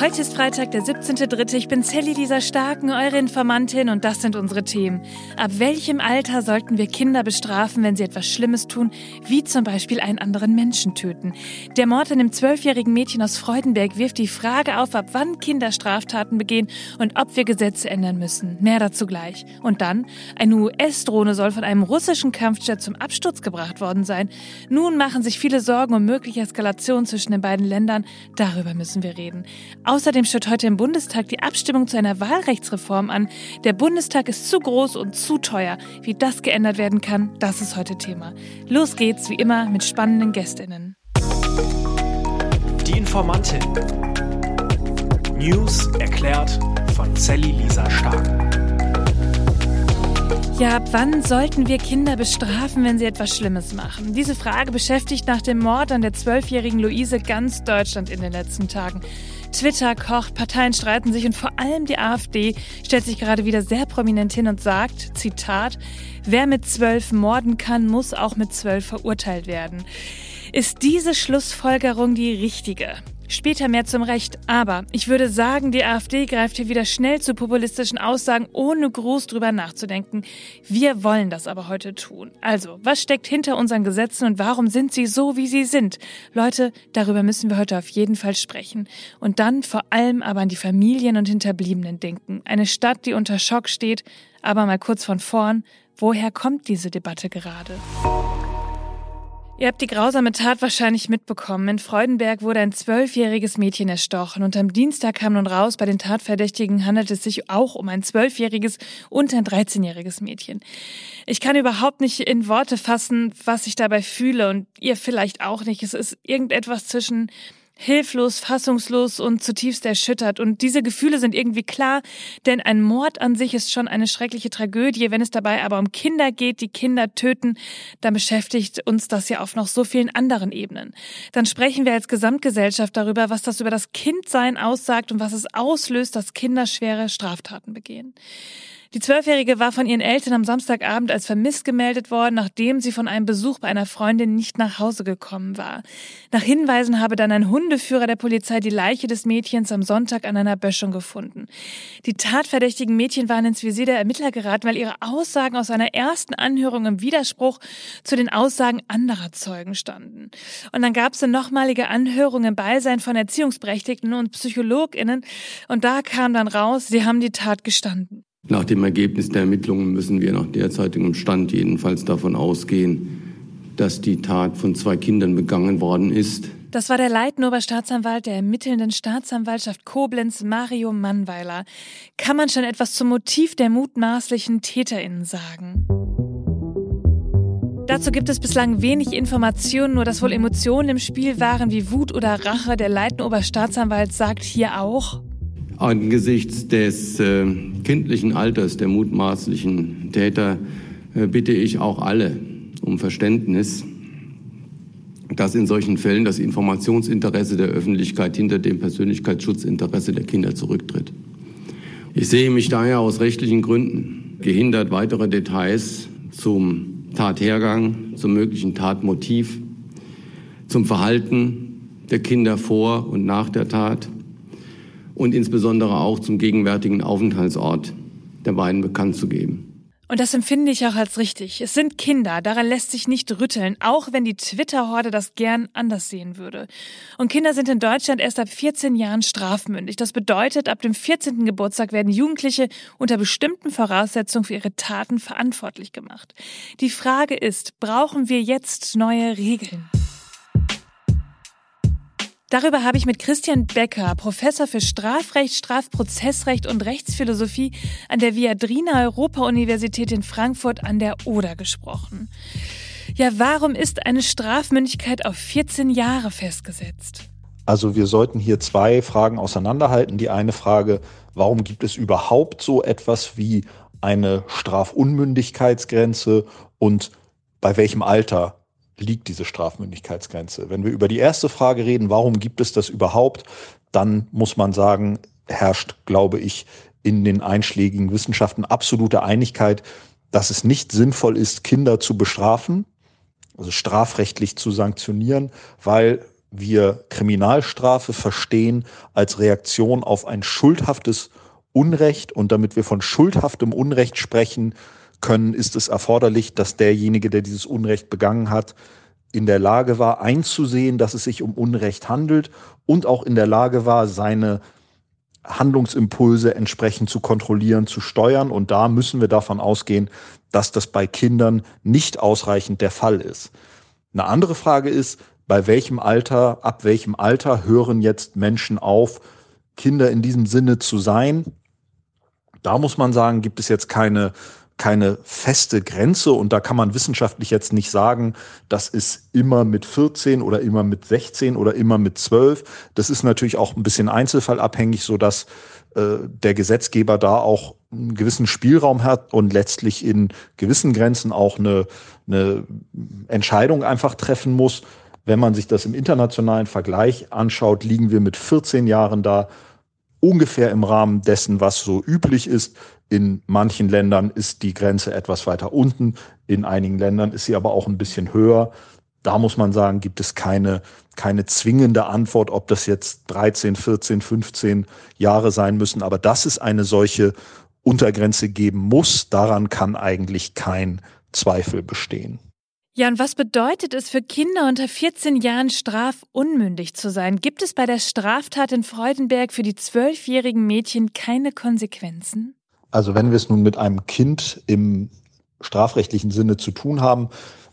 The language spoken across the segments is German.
Heute ist Freitag, der 17.3. Ich bin Sally Lisa Starken, eure Informantin und das sind unsere Themen. Ab welchem Alter sollten wir Kinder bestrafen, wenn sie etwas Schlimmes tun, wie zum Beispiel einen anderen Menschen töten? Der Mord an dem zwölfjährigen Mädchen aus Freudenberg wirft die Frage auf, ab wann Kinder Straftaten begehen und ob wir Gesetze ändern müssen. Mehr dazu gleich. Und dann, eine US-Drohne soll von einem russischen Kampfjet zum Absturz gebracht worden sein. Nun machen sich viele Sorgen um mögliche Eskalation zwischen den beiden Ländern. Darüber müssen wir reden. Außerdem steht heute im Bundestag die Abstimmung zu einer Wahlrechtsreform an. Der Bundestag ist zu groß und zu teuer. Wie das geändert werden kann, das ist heute Thema. Los geht's wie immer mit spannenden Gästinnen. Die Informantin. News erklärt von Sally Lisa Stark. Ja, ab wann sollten wir Kinder bestrafen, wenn sie etwas Schlimmes machen? Diese Frage beschäftigt nach dem Mord an der zwölfjährigen Luise ganz Deutschland in den letzten Tagen. Twitter kocht, Parteien streiten sich und vor allem die AfD stellt sich gerade wieder sehr prominent hin und sagt, Zitat, wer mit zwölf morden kann, muss auch mit zwölf verurteilt werden. Ist diese Schlussfolgerung die richtige? Später mehr zum Recht, aber ich würde sagen, die AfD greift hier wieder schnell zu populistischen Aussagen, ohne groß drüber nachzudenken. Wir wollen das aber heute tun. Also, was steckt hinter unseren Gesetzen und warum sind sie so, wie sie sind? Leute, darüber müssen wir heute auf jeden Fall sprechen. Und dann vor allem aber an die Familien und Hinterbliebenen denken. Eine Stadt, die unter Schock steht, aber mal kurz von vorn, woher kommt diese Debatte gerade? Ihr habt die grausame Tat wahrscheinlich mitbekommen. In Freudenberg wurde ein zwölfjähriges Mädchen erstochen und am Dienstag kam nun raus, bei den Tatverdächtigen handelt es sich auch um ein zwölfjähriges und ein dreizehnjähriges Mädchen. Ich kann überhaupt nicht in Worte fassen, was ich dabei fühle und ihr vielleicht auch nicht. Es ist irgendetwas zwischen hilflos, fassungslos und zutiefst erschüttert. Und diese Gefühle sind irgendwie klar, denn ein Mord an sich ist schon eine schreckliche Tragödie. Wenn es dabei aber um Kinder geht, die Kinder töten, dann beschäftigt uns das ja auf noch so vielen anderen Ebenen. Dann sprechen wir als Gesamtgesellschaft darüber, was das über das Kindsein aussagt und was es auslöst, dass Kinder schwere Straftaten begehen. Die Zwölfjährige war von ihren Eltern am Samstagabend als vermisst gemeldet worden, nachdem sie von einem Besuch bei einer Freundin nicht nach Hause gekommen war. Nach Hinweisen habe dann ein Hundeführer der Polizei die Leiche des Mädchens am Sonntag an einer Böschung gefunden. Die tatverdächtigen Mädchen waren ins Visier der Ermittler geraten, weil ihre Aussagen aus einer ersten Anhörung im Widerspruch zu den Aussagen anderer Zeugen standen. Und dann gab es eine nochmalige Anhörung im Beisein von Erziehungsberechtigten und PsychologInnen und da kam dann raus, sie haben die Tat gestanden. Nach dem Ergebnis der Ermittlungen müssen wir nach derzeitigem Stand jedenfalls davon ausgehen, dass die Tat von zwei Kindern begangen worden ist. Das war der Leitender Oberstaatsanwalt der ermittelnden Staatsanwaltschaft Koblenz, Mario Mannweiler. Kann man schon etwas zum Motiv der mutmaßlichen TäterInnen sagen? Dazu gibt es bislang wenig Informationen, nur dass wohl Emotionen im Spiel waren wie Wut oder Rache. Der Leitender Oberstaatsanwalt sagt hier auch, Angesichts des äh, kindlichen Alters der mutmaßlichen Täter äh, bitte ich auch alle um Verständnis, dass in solchen Fällen das Informationsinteresse der Öffentlichkeit hinter dem Persönlichkeitsschutzinteresse der Kinder zurücktritt. Ich sehe mich daher aus rechtlichen Gründen gehindert, weitere Details zum Tathergang, zum möglichen Tatmotiv, zum Verhalten der Kinder vor und nach der Tat und insbesondere auch zum gegenwärtigen Aufenthaltsort der beiden bekannt zu geben. Und das empfinde ich auch als richtig. Es sind Kinder, daran lässt sich nicht rütteln, auch wenn die Twitter-Horde das gern anders sehen würde. Und Kinder sind in Deutschland erst ab 14 Jahren strafmündig. Das bedeutet, ab dem 14. Geburtstag werden Jugendliche unter bestimmten Voraussetzungen für ihre Taten verantwortlich gemacht. Die Frage ist, brauchen wir jetzt neue Regeln? Darüber habe ich mit Christian Becker, Professor für Strafrecht, Strafprozessrecht und Rechtsphilosophie an der Viadrina Europa-Universität in Frankfurt an der Oder gesprochen. Ja, warum ist eine Strafmündigkeit auf 14 Jahre festgesetzt? Also wir sollten hier zwei Fragen auseinanderhalten. Die eine Frage, warum gibt es überhaupt so etwas wie eine Strafunmündigkeitsgrenze und bei welchem Alter liegt diese Strafmündigkeitsgrenze? Wenn wir über die erste Frage reden, warum gibt es das überhaupt, dann muss man sagen, herrscht, glaube ich, in den einschlägigen Wissenschaften absolute Einigkeit, dass es nicht sinnvoll ist, Kinder zu bestrafen, also strafrechtlich zu sanktionieren, weil wir Kriminalstrafe verstehen als Reaktion auf ein schuldhaftes Unrecht und damit wir von schuldhaftem Unrecht sprechen können, ist es erforderlich, dass derjenige, der dieses Unrecht begangen hat, in der Lage war, einzusehen, dass es sich um Unrecht handelt und auch in der Lage war, seine Handlungsimpulse entsprechend zu kontrollieren, zu steuern. Und da müssen wir davon ausgehen, dass das bei Kindern nicht ausreichend der Fall ist. Eine andere Frage ist, bei welchem Alter, ab welchem Alter hören jetzt Menschen auf, Kinder in diesem Sinne zu sein? Da muss man sagen, gibt es jetzt keine keine feste Grenze und da kann man wissenschaftlich jetzt nicht sagen, das ist immer mit 14 oder immer mit 16 oder immer mit 12. Das ist natürlich auch ein bisschen einzelfallabhängig, so dass äh, der Gesetzgeber da auch einen gewissen Spielraum hat und letztlich in gewissen Grenzen auch eine, eine Entscheidung einfach treffen muss. Wenn man sich das im internationalen Vergleich anschaut, liegen wir mit 14 Jahren da ungefähr im Rahmen dessen, was so üblich ist. In manchen Ländern ist die Grenze etwas weiter unten, in einigen Ländern ist sie aber auch ein bisschen höher. Da muss man sagen, gibt es keine, keine zwingende Antwort, ob das jetzt 13, 14, 15 Jahre sein müssen. Aber dass es eine solche Untergrenze geben muss, daran kann eigentlich kein Zweifel bestehen. Ja, und was bedeutet es für Kinder unter 14 Jahren strafunmündig zu sein? Gibt es bei der Straftat in Freudenberg für die zwölfjährigen Mädchen keine Konsequenzen? Also wenn wir es nun mit einem Kind im strafrechtlichen Sinne zu tun haben,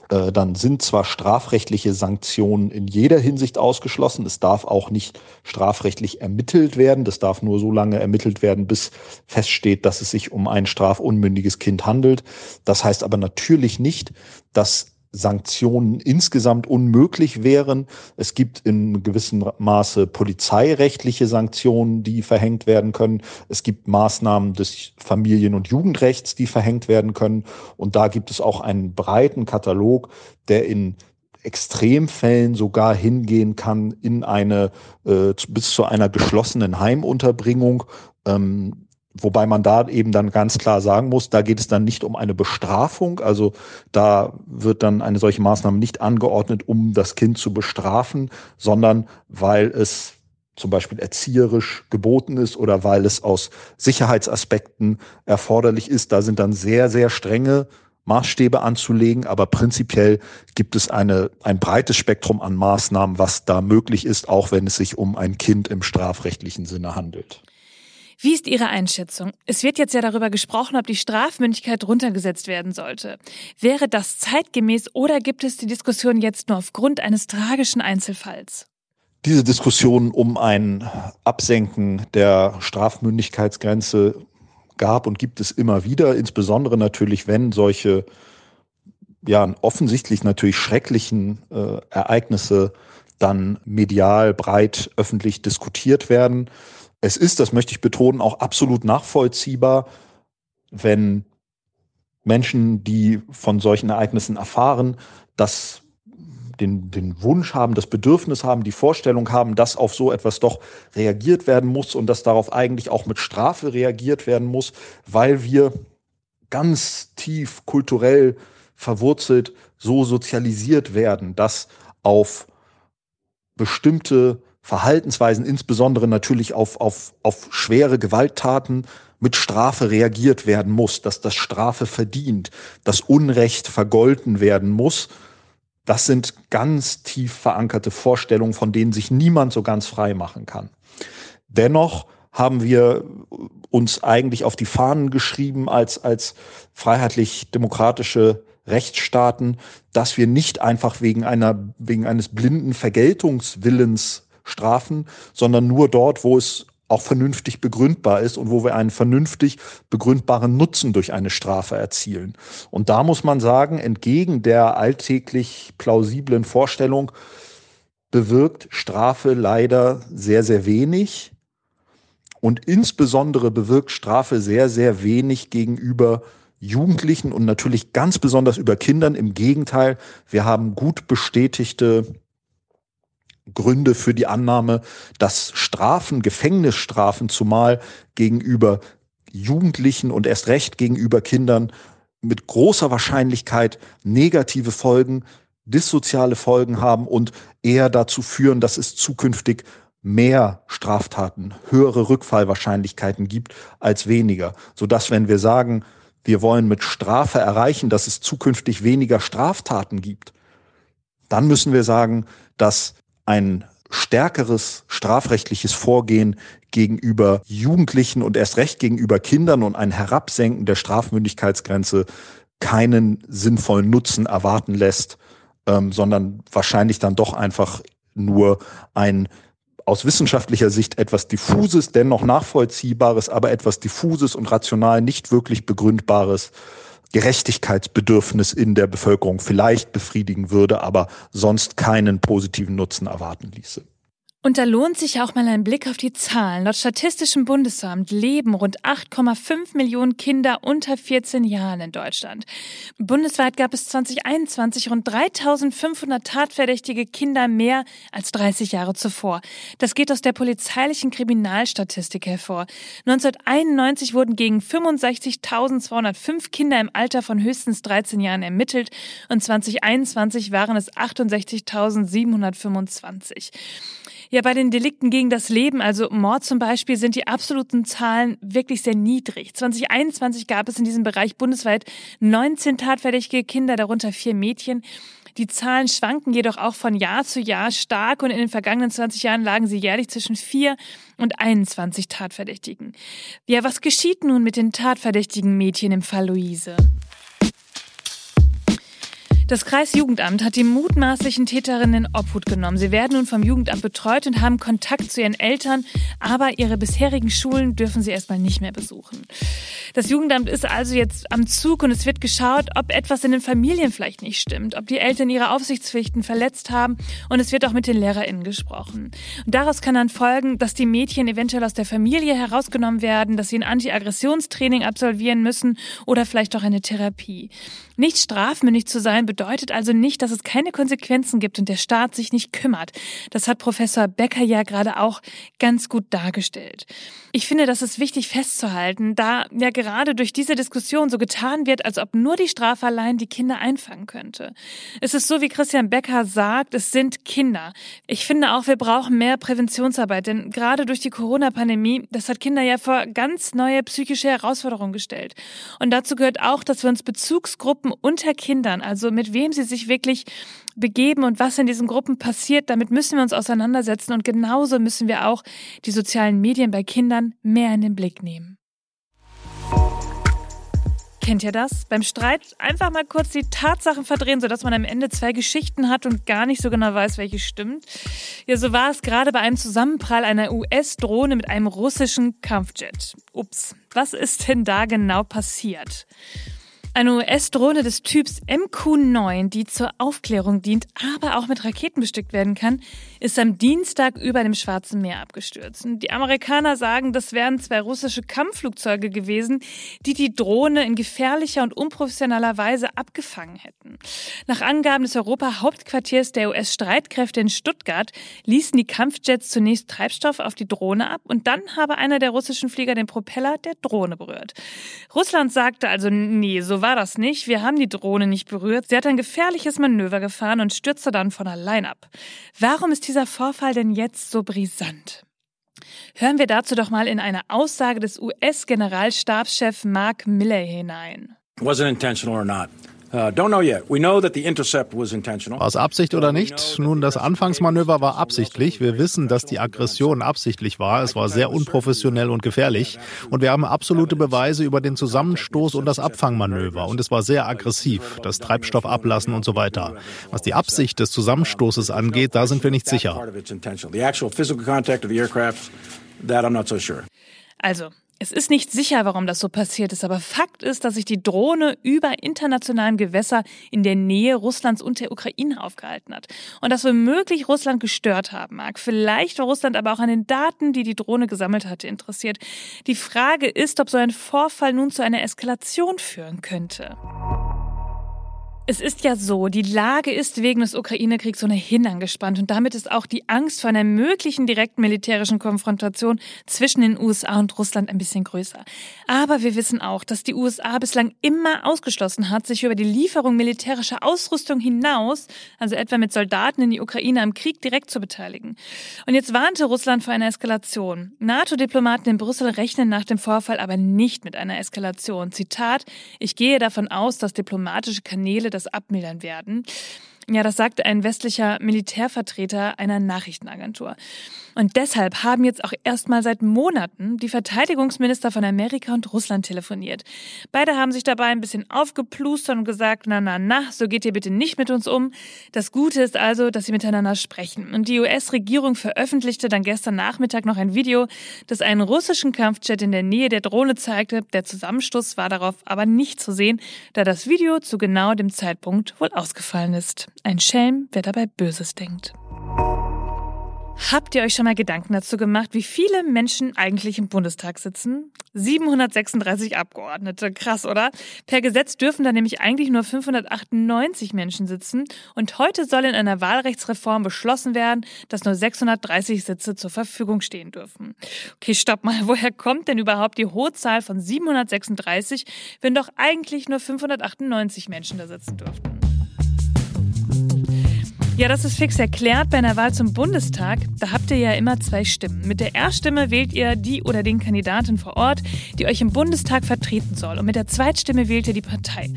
äh, dann sind zwar strafrechtliche Sanktionen in jeder Hinsicht ausgeschlossen. Es darf auch nicht strafrechtlich ermittelt werden. Das darf nur so lange ermittelt werden, bis feststeht, dass es sich um ein strafunmündiges Kind handelt. Das heißt aber natürlich nicht, dass Sanktionen insgesamt unmöglich wären. Es gibt in gewissem Maße polizeirechtliche Sanktionen, die verhängt werden können. Es gibt Maßnahmen des Familien- und Jugendrechts, die verhängt werden können. Und da gibt es auch einen breiten Katalog, der in Extremfällen sogar hingehen kann in eine äh, bis zu einer geschlossenen Heimunterbringung. Ähm, Wobei man da eben dann ganz klar sagen muss, da geht es dann nicht um eine Bestrafung. Also da wird dann eine solche Maßnahme nicht angeordnet, um das Kind zu bestrafen, sondern weil es zum Beispiel erzieherisch geboten ist oder weil es aus Sicherheitsaspekten erforderlich ist. Da sind dann sehr, sehr strenge Maßstäbe anzulegen, aber prinzipiell gibt es eine, ein breites Spektrum an Maßnahmen, was da möglich ist, auch wenn es sich um ein Kind im strafrechtlichen Sinne handelt. Wie ist Ihre Einschätzung? Es wird jetzt ja darüber gesprochen, ob die Strafmündigkeit runtergesetzt werden sollte. Wäre das zeitgemäß oder gibt es die Diskussion jetzt nur aufgrund eines tragischen Einzelfalls? Diese Diskussion um ein Absenken der Strafmündigkeitsgrenze gab und gibt es immer wieder, insbesondere natürlich, wenn solche ja offensichtlich natürlich schrecklichen äh, Ereignisse dann medial breit öffentlich diskutiert werden. Es ist, das möchte ich betonen, auch absolut nachvollziehbar, wenn Menschen, die von solchen Ereignissen erfahren, das den, den Wunsch haben, das Bedürfnis haben, die Vorstellung haben, dass auf so etwas doch reagiert werden muss und dass darauf eigentlich auch mit Strafe reagiert werden muss, weil wir ganz tief kulturell verwurzelt so sozialisiert werden, dass auf bestimmte Verhaltensweisen, insbesondere natürlich auf, auf, auf schwere Gewalttaten mit Strafe reagiert werden muss, dass das Strafe verdient, dass Unrecht vergolten werden muss. Das sind ganz tief verankerte Vorstellungen, von denen sich niemand so ganz frei machen kann. Dennoch haben wir uns eigentlich auf die Fahnen geschrieben als, als freiheitlich-demokratische Rechtsstaaten, dass wir nicht einfach wegen einer, wegen eines blinden Vergeltungswillens strafen, sondern nur dort, wo es auch vernünftig begründbar ist und wo wir einen vernünftig begründbaren Nutzen durch eine Strafe erzielen. Und da muss man sagen, entgegen der alltäglich plausiblen Vorstellung bewirkt Strafe leider sehr, sehr wenig. Und insbesondere bewirkt Strafe sehr, sehr wenig gegenüber Jugendlichen und natürlich ganz besonders über Kindern. Im Gegenteil, wir haben gut bestätigte Gründe für die Annahme, dass Strafen, Gefängnisstrafen zumal gegenüber Jugendlichen und erst recht gegenüber Kindern mit großer Wahrscheinlichkeit negative Folgen dissoziale Folgen haben und eher dazu führen, dass es zukünftig mehr Straftaten, höhere Rückfallwahrscheinlichkeiten gibt als weniger, sodass wenn wir sagen, wir wollen mit Strafe erreichen, dass es zukünftig weniger Straftaten gibt, dann müssen wir sagen, dass ein stärkeres strafrechtliches Vorgehen gegenüber Jugendlichen und erst recht gegenüber Kindern und ein Herabsenken der Strafmündigkeitsgrenze keinen sinnvollen Nutzen erwarten lässt, ähm, sondern wahrscheinlich dann doch einfach nur ein aus wissenschaftlicher Sicht etwas diffuses, dennoch nachvollziehbares, aber etwas diffuses und rational nicht wirklich begründbares Gerechtigkeitsbedürfnis in der Bevölkerung vielleicht befriedigen würde, aber sonst keinen positiven Nutzen erwarten ließe. Und da lohnt sich auch mal ein Blick auf die Zahlen. Laut Statistischem Bundesamt leben rund 8,5 Millionen Kinder unter 14 Jahren in Deutschland. Bundesweit gab es 2021 rund 3500 tatverdächtige Kinder mehr als 30 Jahre zuvor. Das geht aus der polizeilichen Kriminalstatistik hervor. 1991 wurden gegen 65.205 Kinder im Alter von höchstens 13 Jahren ermittelt und 2021 waren es 68.725. Ja, bei den Delikten gegen das Leben, also Mord zum Beispiel, sind die absoluten Zahlen wirklich sehr niedrig. 2021 gab es in diesem Bereich bundesweit 19 tatverdächtige Kinder, darunter vier Mädchen. Die Zahlen schwanken jedoch auch von Jahr zu Jahr stark und in den vergangenen 20 Jahren lagen sie jährlich zwischen vier und 21 Tatverdächtigen. Ja, was geschieht nun mit den tatverdächtigen Mädchen im Fall Luise? Das Kreisjugendamt hat die mutmaßlichen Täterinnen in Obhut genommen. Sie werden nun vom Jugendamt betreut und haben Kontakt zu ihren Eltern, aber ihre bisherigen Schulen dürfen sie erstmal nicht mehr besuchen. Das Jugendamt ist also jetzt am Zug und es wird geschaut, ob etwas in den Familien vielleicht nicht stimmt, ob die Eltern ihre Aufsichtspflichten verletzt haben und es wird auch mit den LehrerInnen gesprochen. Und daraus kann dann folgen, dass die Mädchen eventuell aus der Familie herausgenommen werden, dass sie ein Anti-Aggressionstraining absolvieren müssen oder vielleicht auch eine Therapie. Nicht strafmündig zu sein bedeutet also nicht, dass es keine Konsequenzen gibt und der Staat sich nicht kümmert. Das hat Professor Becker ja gerade auch ganz gut dargestellt. Ich finde, das ist wichtig festzuhalten, da ja gerade durch diese Diskussion so getan wird, als ob nur die Strafe allein die Kinder einfangen könnte. Es ist so, wie Christian Becker sagt, es sind Kinder. Ich finde auch, wir brauchen mehr Präventionsarbeit, denn gerade durch die Corona-Pandemie, das hat Kinder ja vor ganz neue psychische Herausforderungen gestellt. Und dazu gehört auch, dass wir uns Bezugsgruppen unter Kindern, also mit wem sie sich wirklich begeben und was in diesen Gruppen passiert, damit müssen wir uns auseinandersetzen und genauso müssen wir auch die sozialen Medien bei Kindern mehr in den Blick nehmen. Kennt ihr das? Beim Streit einfach mal kurz die Tatsachen verdrehen, sodass man am Ende zwei Geschichten hat und gar nicht so genau weiß, welche stimmt. Ja, so war es gerade bei einem Zusammenprall einer US-Drohne mit einem russischen Kampfjet. Ups, was ist denn da genau passiert? Eine US-Drohne des Typs MQ-9, die zur Aufklärung dient, aber auch mit Raketen bestückt werden kann, ist am Dienstag über dem Schwarzen Meer abgestürzt. Die Amerikaner sagen, das wären zwei russische Kampfflugzeuge gewesen, die die Drohne in gefährlicher und unprofessioneller Weise abgefangen hätten. Nach Angaben des Europa-Hauptquartiers der US-Streitkräfte in Stuttgart ließen die Kampfjets zunächst Treibstoff auf die Drohne ab und dann habe einer der russischen Flieger den Propeller der Drohne berührt. Russland sagte also, nee, so war das nicht. Wir haben die Drohne nicht berührt. Sie hat ein gefährliches Manöver gefahren und stürzte dann von allein ab. Warum ist dieser Vorfall denn jetzt so brisant? Hören wir dazu doch mal in eine Aussage des US-Generalstabschefs Mark Miller hinein. Was it intentional or not? Uh, war es Absicht oder nicht? Nun, das Anfangsmanöver war absichtlich. Wir wissen, dass die Aggression absichtlich war. Es war sehr unprofessionell und gefährlich. Und wir haben absolute Beweise über den Zusammenstoß und das Abfangmanöver. Und es war sehr aggressiv, das Treibstoff ablassen und so weiter. Was die Absicht des Zusammenstoßes angeht, da sind wir nicht sicher. Also, es ist nicht sicher, warum das so passiert ist, aber Fakt ist, dass sich die Drohne über internationalem Gewässer in der Nähe Russlands und der Ukraine aufgehalten hat. Und das womöglich Russland gestört haben mag. Vielleicht war Russland aber auch an den Daten, die die Drohne gesammelt hatte, interessiert. Die Frage ist, ob so ein Vorfall nun zu einer Eskalation führen könnte. Es ist ja so, die Lage ist wegen des Ukraine-Kriegs ohnehin angespannt und damit ist auch die Angst vor einer möglichen direkten militärischen Konfrontation zwischen den USA und Russland ein bisschen größer. Aber wir wissen auch, dass die USA bislang immer ausgeschlossen hat, sich über die Lieferung militärischer Ausrüstung hinaus, also etwa mit Soldaten in die Ukraine am Krieg direkt zu beteiligen. Und jetzt warnte Russland vor einer Eskalation. NATO-Diplomaten in Brüssel rechnen nach dem Vorfall aber nicht mit einer Eskalation. Zitat, ich gehe davon aus, dass diplomatische Kanäle das abmildern werden. Ja, das sagte ein westlicher Militärvertreter einer Nachrichtenagentur. Und deshalb haben jetzt auch erstmal seit Monaten die Verteidigungsminister von Amerika und Russland telefoniert. Beide haben sich dabei ein bisschen aufgeplustert und gesagt, na, na, na, so geht ihr bitte nicht mit uns um. Das Gute ist also, dass sie miteinander sprechen. Und die US-Regierung veröffentlichte dann gestern Nachmittag noch ein Video, das einen russischen Kampfjet in der Nähe der Drohne zeigte. Der Zusammenstoß war darauf aber nicht zu sehen, da das Video zu genau dem Zeitpunkt wohl ausgefallen ist. Ein Schelm, wer dabei Böses denkt. Habt ihr euch schon mal Gedanken dazu gemacht, wie viele Menschen eigentlich im Bundestag sitzen? 736 Abgeordnete. Krass, oder? Per Gesetz dürfen da nämlich eigentlich nur 598 Menschen sitzen. Und heute soll in einer Wahlrechtsreform beschlossen werden, dass nur 630 Sitze zur Verfügung stehen dürfen. Okay, stopp mal. Woher kommt denn überhaupt die hohe Zahl von 736, wenn doch eigentlich nur 598 Menschen da sitzen dürften? Ja, das ist fix erklärt. Bei einer Wahl zum Bundestag, da habt ihr ja immer zwei Stimmen. Mit der Erststimme wählt ihr die oder den Kandidaten vor Ort, die euch im Bundestag vertreten soll. Und mit der Zweitstimme wählt ihr die Partei.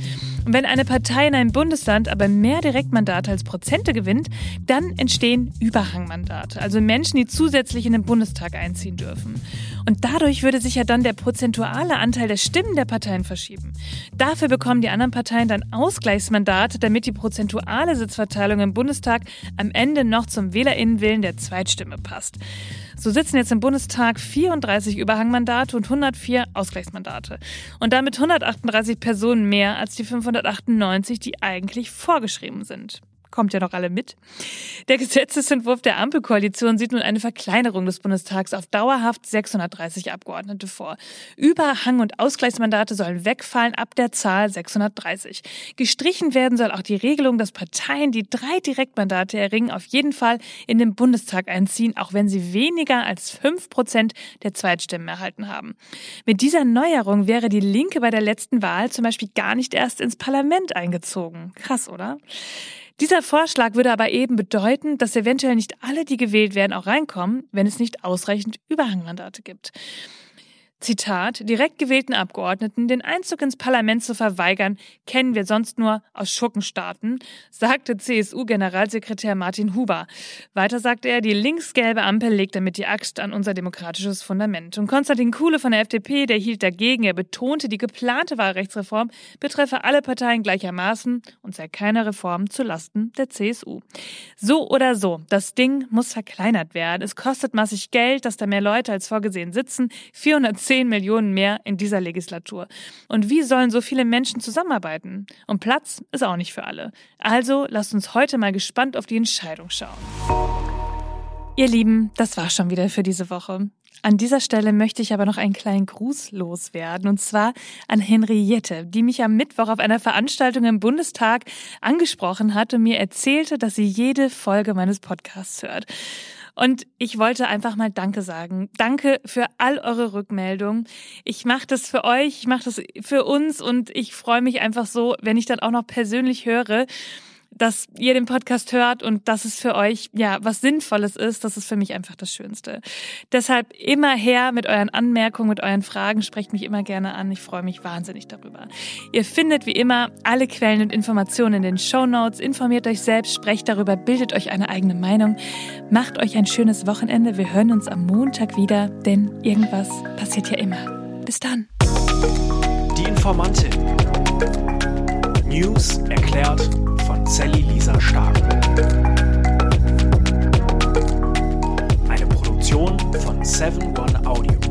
Und wenn eine Partei in einem Bundesland aber mehr Direktmandate als Prozente gewinnt, dann entstehen Überhangmandate. Also Menschen, die zusätzlich in den Bundestag einziehen dürfen. Und dadurch würde sich ja dann der prozentuale Anteil der Stimmen der Parteien verschieben. Dafür bekommen die anderen Parteien dann Ausgleichsmandate, damit die prozentuale Sitzverteilung im Bundestag am Ende noch zum Wählerinnenwillen der Zweitstimme passt. So sitzen jetzt im Bundestag 34 Überhangmandate und 104 Ausgleichsmandate. Und damit 138 Personen mehr als die 598, die eigentlich vorgeschrieben sind kommt ja noch alle mit. Der Gesetzesentwurf der Ampelkoalition sieht nun eine Verkleinerung des Bundestags auf dauerhaft 630 Abgeordnete vor. Überhang- und Ausgleichsmandate sollen wegfallen ab der Zahl 630. Gestrichen werden soll auch die Regelung, dass Parteien, die drei Direktmandate erringen, auf jeden Fall in den Bundestag einziehen, auch wenn sie weniger als fünf Prozent der Zweitstimmen erhalten haben. Mit dieser Neuerung wäre die Linke bei der letzten Wahl zum Beispiel gar nicht erst ins Parlament eingezogen. Krass, oder? Dieser Vorschlag würde aber eben bedeuten, dass eventuell nicht alle, die gewählt werden, auch reinkommen, wenn es nicht ausreichend Überhangmandate gibt. Zitat, direkt gewählten Abgeordneten den Einzug ins Parlament zu verweigern, kennen wir sonst nur aus Schurkenstaaten, sagte CSU-Generalsekretär Martin Huber. Weiter sagte er, die linksgelbe Ampel legt damit die Axt an unser demokratisches Fundament. Und Konstantin Kuhle von der FDP, der hielt dagegen. Er betonte, die geplante Wahlrechtsreform betreffe alle Parteien gleichermaßen und sei keine Reform zu Lasten der CSU. So oder so, das Ding muss verkleinert werden. Es kostet massig Geld, dass da mehr Leute als vorgesehen sitzen. 410 10 Millionen mehr in dieser Legislatur. Und wie sollen so viele Menschen zusammenarbeiten? Und Platz ist auch nicht für alle. Also lasst uns heute mal gespannt auf die Entscheidung schauen. Ihr Lieben, das war schon wieder für diese Woche. An dieser Stelle möchte ich aber noch einen kleinen Gruß loswerden, und zwar an Henriette, die mich am Mittwoch auf einer Veranstaltung im Bundestag angesprochen hat und mir erzählte, dass sie jede Folge meines Podcasts hört. Und ich wollte einfach mal Danke sagen. Danke für all eure Rückmeldungen. Ich mache das für euch, ich mache das für uns und ich freue mich einfach so, wenn ich dann auch noch persönlich höre, dass ihr den Podcast hört und dass es für euch ja was Sinnvolles ist, das ist für mich einfach das Schönste. Deshalb immer her mit euren Anmerkungen, mit euren Fragen, sprecht mich immer gerne an. Ich freue mich wahnsinnig darüber. Ihr findet wie immer alle Quellen und Informationen in den Show Notes. Informiert euch selbst, sprecht darüber, bildet euch eine eigene Meinung. Macht euch ein schönes Wochenende. Wir hören uns am Montag wieder, denn irgendwas passiert ja immer. Bis dann. Die Informantin. News erklärt Sally Lisa Stark. Eine Produktion von 7 One Audio.